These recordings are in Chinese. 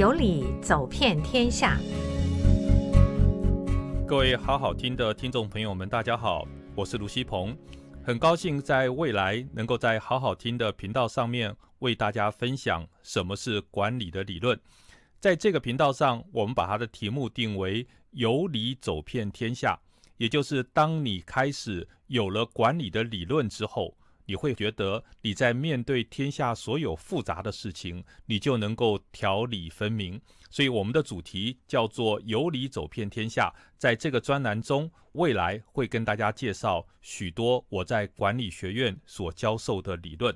有理走遍天下。各位好好听的听众朋友们，大家好，我是卢西鹏，很高兴在未来能够在好好听的频道上面为大家分享什么是管理的理论。在这个频道上，我们把它的题目定为“有理走遍天下”，也就是当你开始有了管理的理论之后。你会觉得你在面对天下所有复杂的事情，你就能够条理分明。所以我们的主题叫做“有理走遍天下”。在这个专栏中，未来会跟大家介绍许多我在管理学院所教授的理论。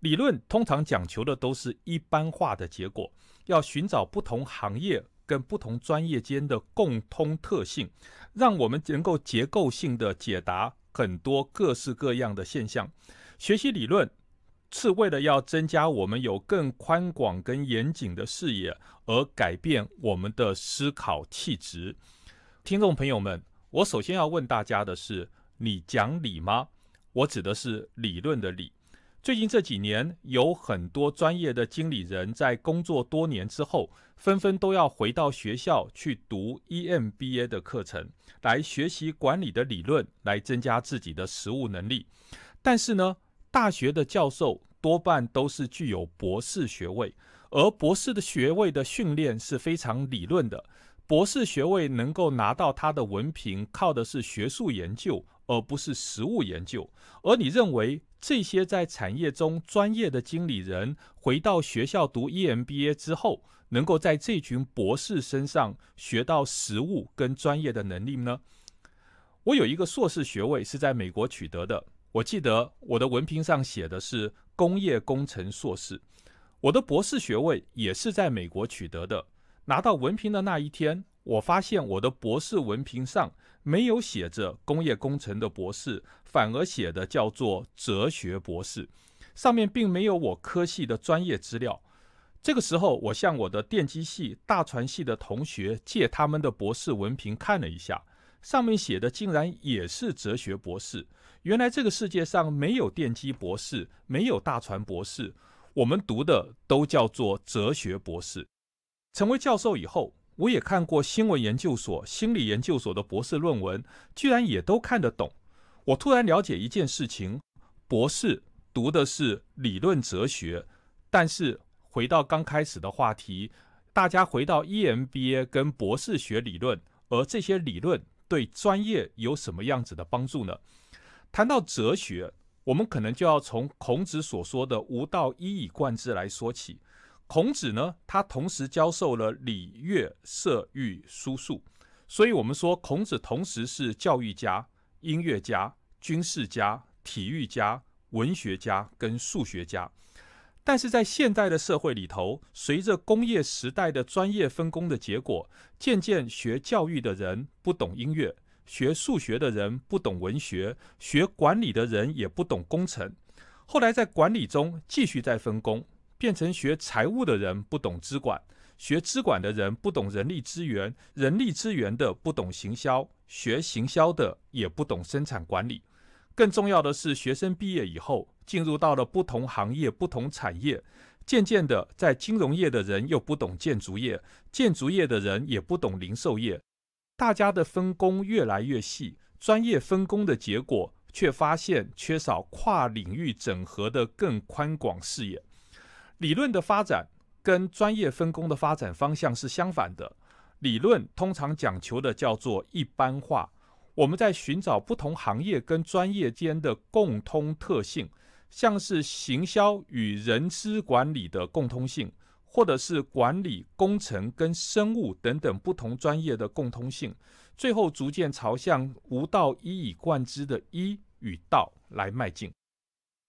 理论通常讲求的都是一般化的结果，要寻找不同行业跟不同专业间的共通特性，让我们能够结构性的解答。很多各式各样的现象，学习理论是为了要增加我们有更宽广跟严谨的视野，而改变我们的思考气质。听众朋友们，我首先要问大家的是：你讲理吗？我指的是理论的理。最近这几年，有很多专业的经理人在工作多年之后，纷纷都要回到学校去读 EMBA 的课程，来学习管理的理论，来增加自己的实务能力。但是呢，大学的教授多半都是具有博士学位，而博士的学位的训练是非常理论的。博士学位能够拿到他的文凭，靠的是学术研究，而不是实务研究。而你认为，这些在产业中专业的经理人回到学校读 EMBA 之后，能够在这群博士身上学到实务跟专业的能力呢？我有一个硕士学位是在美国取得的，我记得我的文凭上写的是工业工程硕士。我的博士学位也是在美国取得的，拿到文凭的那一天，我发现我的博士文凭上没有写着工业工程的博士，反而写的叫做哲学博士，上面并没有我科系的专业资料。这个时候，我向我的电机系、大船系的同学借他们的博士文凭看了一下，上面写的竟然也是哲学博士。原来这个世界上没有电机博士，没有大船博士，我们读的都叫做哲学博士。成为教授以后，我也看过新闻研究所、心理研究所的博士论文，居然也都看得懂。我突然了解一件事情：博士读的是理论哲学。但是回到刚开始的话题，大家回到 EMBA 跟博士学理论，而这些理论对专业有什么样子的帮助呢？谈到哲学，我们可能就要从孔子所说的“吾道一以贯之”来说起。孔子呢，他同时教授了礼乐射御书数，所以我们说孔子同时是教育家、音乐家、军事家、体育家、文学家跟数学家。但是在现代的社会里头，随着工业时代的专业分工的结果，渐渐学教育的人不懂音乐，学数学的人不懂文学，学管理的人也不懂工程。后来在管理中继续再分工。变成学财务的人不懂资管，学资管的人不懂人力资源，人力资源的不懂行销，学行销的也不懂生产管理。更重要的是，学生毕业以后进入到了不同行业、不同产业，渐渐的，在金融业的人又不懂建筑业，建筑业的人也不懂零售业，大家的分工越来越细，专业分工的结果，却发现缺少跨领域整合的更宽广视野。理论的发展跟专业分工的发展方向是相反的。理论通常讲求的叫做一般化，我们在寻找不同行业跟专业间的共通特性，像是行销与人资管理的共通性，或者是管理工程跟生物等等不同专业的共通性，最后逐渐朝向无道一以贯之的一与道来迈进。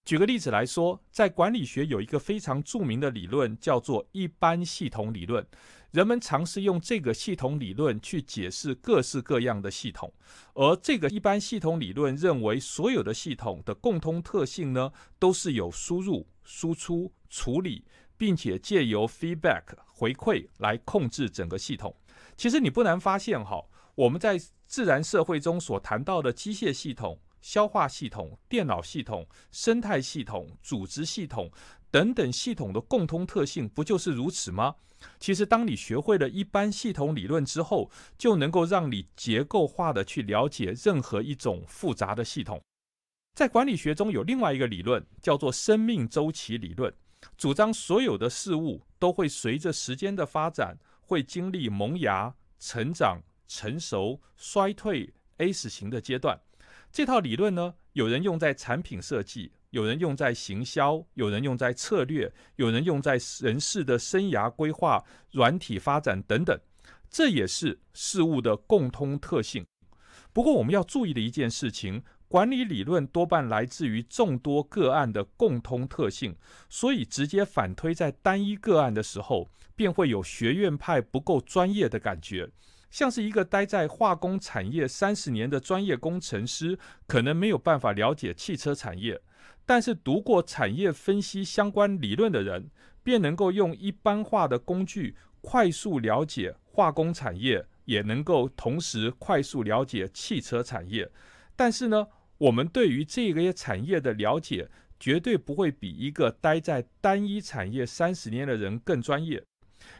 举个例子来说，在管理学有一个非常著名的理论，叫做一般系统理论。人们尝试用这个系统理论去解释各式各样的系统，而这个一般系统理论认为，所有的系统的共通特性呢，都是有输入、输出、处理，并且借由 feedback 回馈来控制整个系统。其实你不难发现，哈，我们在自然社会中所谈到的机械系统。消化系统、电脑系统、生态系统、组织系统等等系统的共通特性，不就是如此吗？其实，当你学会了一般系统理论之后，就能够让你结构化的去了解任何一种复杂的系统。在管理学中有另外一个理论，叫做生命周期理论，主张所有的事物都会随着时间的发展，会经历萌芽、成长、成熟、衰退 S 型的阶段。这套理论呢，有人用在产品设计。有人用在行销，有人用在策略，有人用在人事的生涯规划、软体发展等等，这也是事物的共通特性。不过，我们要注意的一件事情，管理理论多半来自于众多个案的共通特性，所以直接反推在单一个案的时候，便会有学院派不够专业的感觉，像是一个待在化工产业三十年的专业工程师，可能没有办法了解汽车产业。但是读过产业分析相关理论的人，便能够用一般化的工具快速了解化工产业，也能够同时快速了解汽车产业。但是呢，我们对于这个产业的了解，绝对不会比一个待在单一产业三十年的人更专业。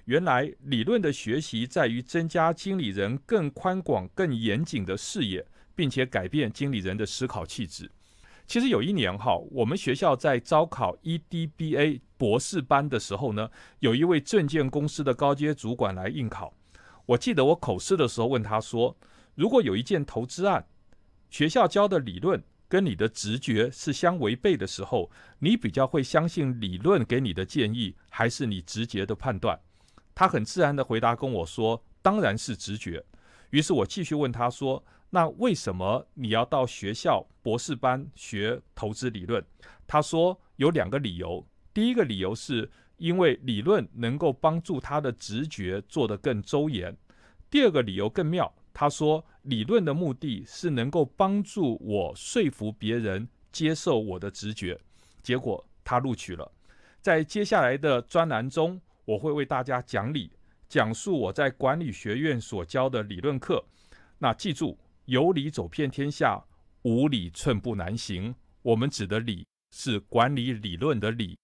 原来理论的学习在于增加经理人更宽广、更严谨的视野，并且改变经理人的思考气质。其实有一年哈，我们学校在招考 EDBA 博士班的时候呢，有一位证券公司的高阶主管来应考。我记得我口试的时候问他说：“如果有一件投资案，学校教的理论跟你的直觉是相违背的时候，你比较会相信理论给你的建议，还是你直觉的判断？”他很自然的回答跟我说：“当然是直觉。”于是我继续问他说。那为什么你要到学校博士班学投资理论？他说有两个理由。第一个理由是因为理论能够帮助他的直觉做得更周延。第二个理由更妙，他说理论的目的是能够帮助我说服别人接受我的直觉。结果他录取了。在接下来的专栏中，我会为大家讲理，讲述我在管理学院所教的理论课。那记住。有理走遍天下，无理寸步难行。我们指的理是管理理论的理，